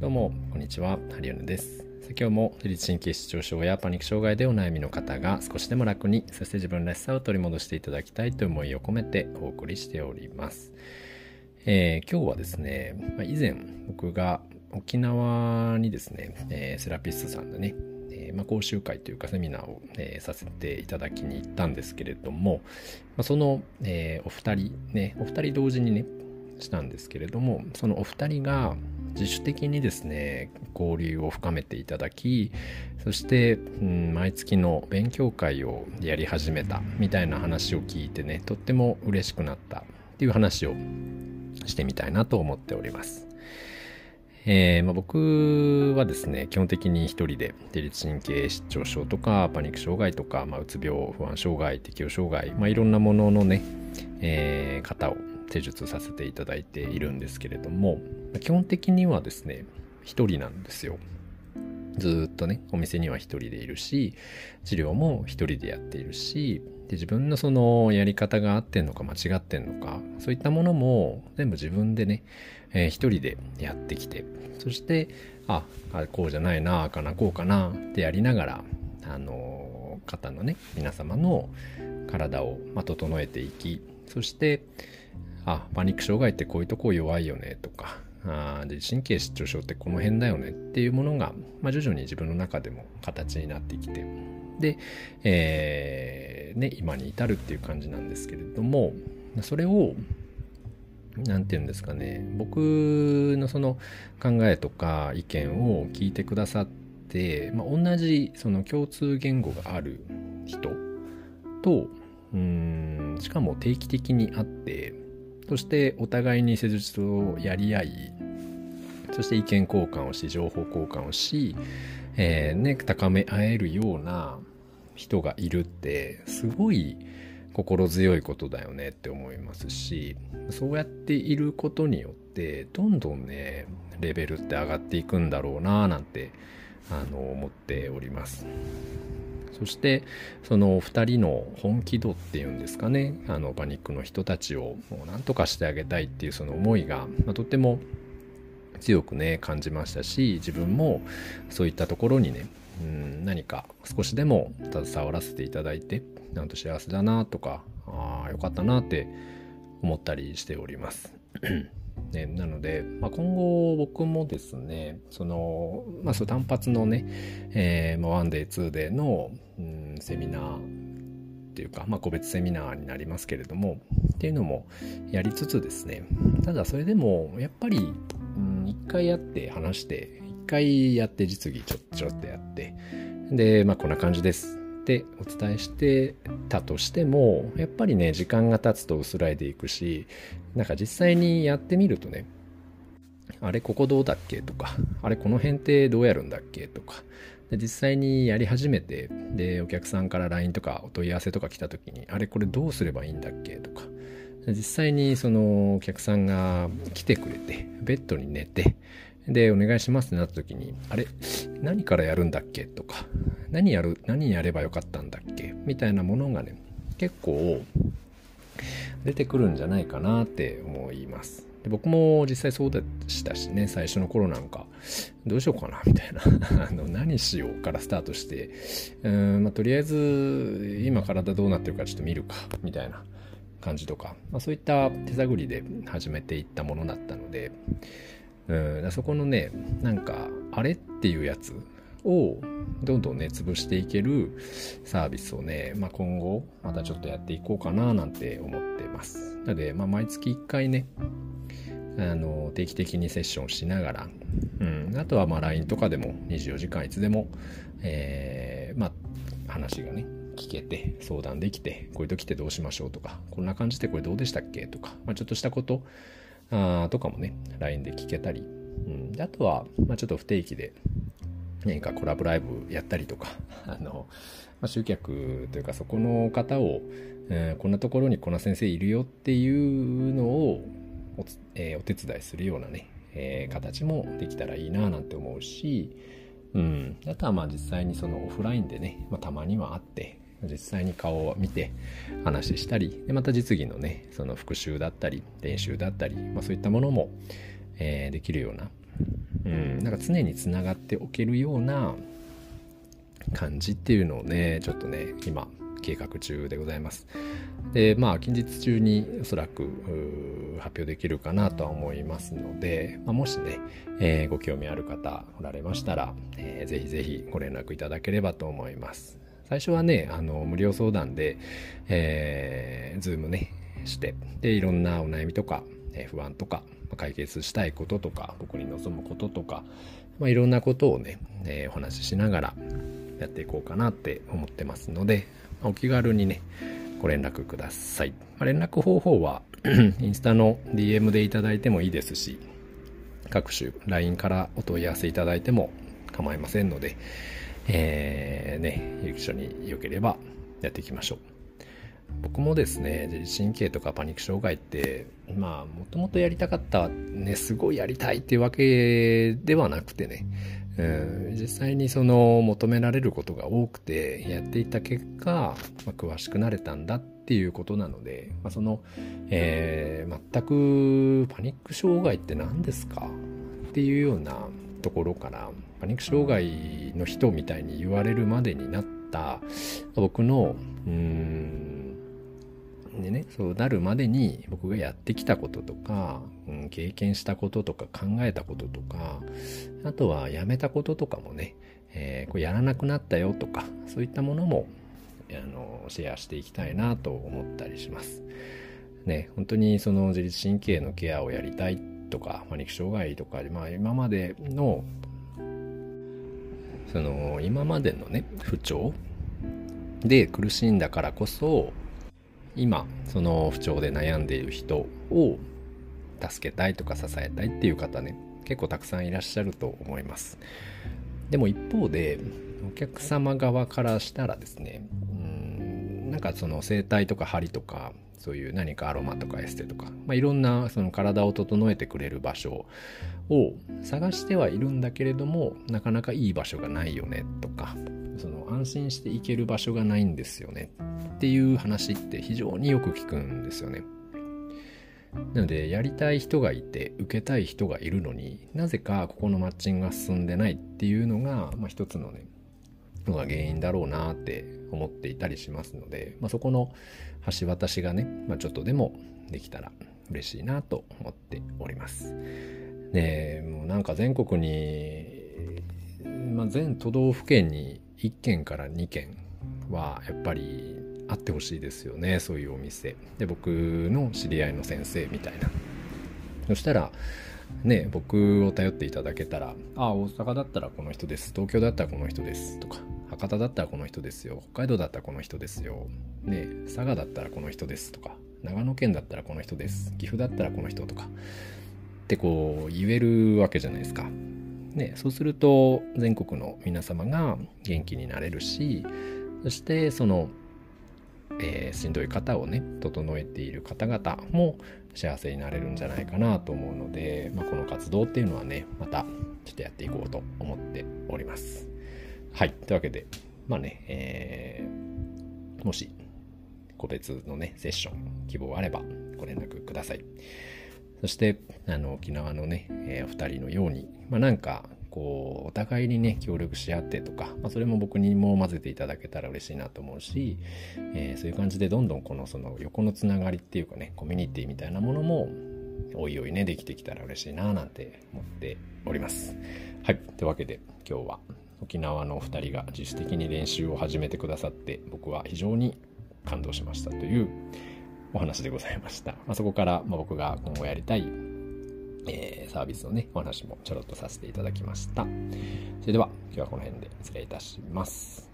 どうも、こんにちは。ハリオヌです。今日も自律神経失調症やパニック障害でお悩みの方が少しでも楽に、そして自分らしさを取り戻していただきたいという思いを込めてお送りしております。えー、今日はですね、以前僕が沖縄にですね、えー、セラピストさんでね、えー、まあ、講習会というかセミナーを、えさせていただきに行ったんですけれども、まあ、その、えお二人ね、お二人同時にね、したんですけれども、そのお二人が、自主的にですね交流を深めていただきそして、うん、毎月の勉強会をやり始めたみたいな話を聞いてねとっても嬉しくなったっていう話をしてみたいなと思っております。えーまあ、僕はですね基本的に一人で自律神経失調症とかパニック障害とか、まあ、うつ病不安障害適応障害、まあ、いろんなもののね、えー、方を手術させていただいているんですけれども基本的にはですね一人なんですよ。ずっとねお店には一人でいるし治療も一人でやっているしで自分のそのやり方が合ってんのか間違ってんのかそういったものも全部自分でね、えー、一人でやってきてそしてああこうじゃないなあかなこうかなってやりながらあの方のね皆様の体を、ま、整えていきそしてあパニック障害ってこういうとこ弱いよねとか。あで神経失調症ってこの辺だよねっていうものが、まあ、徐々に自分の中でも形になってきて。で、えー、ね、今に至るっていう感じなんですけれどもそれを何て言うんですかね。僕のその考えとか意見を聞いてくださって、まあ、同じその共通言語がある人とうんしかも定期的に会ってそしてお互いに施術をやり合いそして意見交換をし情報交換をし、えー、ね、高め合えるような人がいるってすごい心強いことだよねって思いますしそうやっていることによってどんどんねレベルって上がっていくんだろうななんてあの思っております。そしてその2人の本気度っていうんですかねあのパニックの人たちをもう何とかしてあげたいっていうその思いが、まあ、とっても強くね感じましたし自分もそういったところにねうん何か少しでも携わらせていただいてなんと幸せだなとかああよかったなって思ったりしております。ね、なので、まあ、今後僕もですね、その、まあ、そ単発のね、えー、まあ、1 day、2 day の、うん、セミナーっていうか、まあ、個別セミナーになりますけれども、っていうのもやりつつですね、ただそれでも、やっぱり、うん、一回やって話して、一回やって実技ちょっちょっとやって、で、まあ、こんな感じです。ってお伝えしてたとしてもやっぱりね時間が経つと薄らいでいくしなんか実際にやってみるとねあれここどうだっけとかあれこの辺ってどうやるんだっけとかで実際にやり始めてでお客さんから LINE とかお問い合わせとか来た時にあれこれどうすればいいんだっけとか実際にそのお客さんが来てくれてベッドに寝てで、お願いしますってなった時に、あれ何からやるんだっけとか、何やる、何やればよかったんだっけみたいなものがね、結構出てくるんじゃないかなって思います。で僕も実際そうでしたしね、最初の頃なんか、どうしようかなみたいな あの、何しようからスタートして、うん、まあ、とりあえず、今体どうなってるかちょっと見るか、みたいな感じとか、まあ、そういった手探りで始めていったものだったので、うん、そこのねなんかあれっていうやつをどんどんね潰していけるサービスをね、まあ、今後またちょっとやっていこうかななんて思ってます。なので、まあ、毎月1回ねあの定期的にセッションしながら、うん、あとはまあ LINE とかでも24時間いつでも、えー、まあ話がね聞けて相談できてこういう時ってどうしましょうとかこんな感じでこれどうでしたっけとか、まあ、ちょっとしたことあとかもね、LINE で聞けたり、うん、であとは、まあ、ちょっと不定期で何かコラボライブやったりとか、あの、まあ、集客というかそこの方を、えー、こんなところにこんな先生いるよっていうのをお,、えー、お手伝いするようなね、えー、形もできたらいいななんて思うし、うん、あとはまあ実際にそのオフラインでね、まあ、たまには会って、実際に顔を見て話したりでまた実技のねその復習だったり練習だったり、まあ、そういったものも、えー、できるような、うん、なんか常につながっておけるような感じっていうのをねちょっとね今計画中でございます。でまあ近日中におそらく発表できるかなとは思いますので、まあ、もしね、えー、ご興味ある方おられましたら、えー、ぜひぜひご連絡いただければと思います。最初はねあの無料相談で、えー、ズームねしてでいろんなお悩みとか、えー、不安とか解決したいこととか僕に望むこととか、まあ、いろんなことをね、えー、お話ししながらやっていこうかなって思ってますので、まあお気軽にね、ご連絡ください。まあ連絡方法は インスタの DM でいただいてもいいですし、各種 LINE からお問い合わせいただいても構いませんので、えー、ね、一緒に良ければやっていきましょう。僕もですね、自律神経とかパニック障害って、まあ、もともとやりたかった、ね、すごいやりたいっていうわけではなくてね、うん、実際にその求められることが多くてやっていた結果、まあ、詳しくなれたんだっていうことなので、まあ、その、えー、全くパニック障害って何ですかっていうようなところからパニック障害の人みたいに言われるまでになった僕のうんでねそうなるまでに僕がやってきたこととか、うん、経験したこととか考えたこととかあとはやめたこととかもね、えー、これやらなくなったよとかそういったものもあのシェアしていきたいなと思ったりします。ね、本当にその自律神経のケアをやりたいとか、まあ、肉障害とか、まあ、今までのその今までのね不調で苦しんだからこそ今その不調で悩んでいる人を助けたいとか支えたいっていう方ね結構たくさんいらっしゃると思います。でも一方でお客様側からしたらですねなんかその整体とか針とかそういう何かアロマとかエステとか、まあ、いろんなその体を整えてくれる場所を探してはいるんだけれどもなかなかいい場所がないよねとかその安心して行ける場所がないんですよねっていう話って非常によく聞くんですよね。なのでやりたい人がいて受けたい人がいるのになぜかここのマッチングが進んでないっていうのが、まあ、一つのねのが原因だろうなって思っていたりしますので、まあ、そこの橋渡しがね、まあ、ちょっとでもできたら嬉しいなと思っております。ねもうなんか全国に、まあ、全都道府県に1軒から2軒はやっぱりあってほしいですよねそういうお店。で僕の知り合いの先生みたいな。そしたらね僕を頼っていただけたら「ああ大阪だったらこの人です。東京だったらこの人です」とか「博多だったらこの人ですよ北海道だったらこの人ですよ」ね佐賀だったらこの人ですとか長野県だったらこの人です岐阜だったらこの人とかってこう言えるわけじゃないですか。ね、そうすると全国の皆様が元気になれるしそしてそのえー、しんどい方をね整えている方々も幸せになれるんじゃないかなと思うので、まあ、この活動っていうのはねまたちょっとやっていこうと思っております。はいというわけでまあね、えー、もし個別のねセッション希望あればご連絡ください。そしてあの沖縄のね、えー、お二人のように、まあ、なんかこうお互いにね協力し合ってとか、まあ、それも僕にも混ぜていただけたら嬉しいなと思うし、えー、そういう感じでどんどんこのその横のつながりっていうかねコミュニティみたいなものもおいおいねできてきたら嬉しいななんて思っております。はいというわけで今日は沖縄のお二人が自主的に練習を始めてくださって僕は非常に感動しましたというお話でございました。まあ、そこから、ま僕が今後やりたいえー、サービスのね、お話もちょろっとさせていただきました。それでは、今日はこの辺で失礼いたします。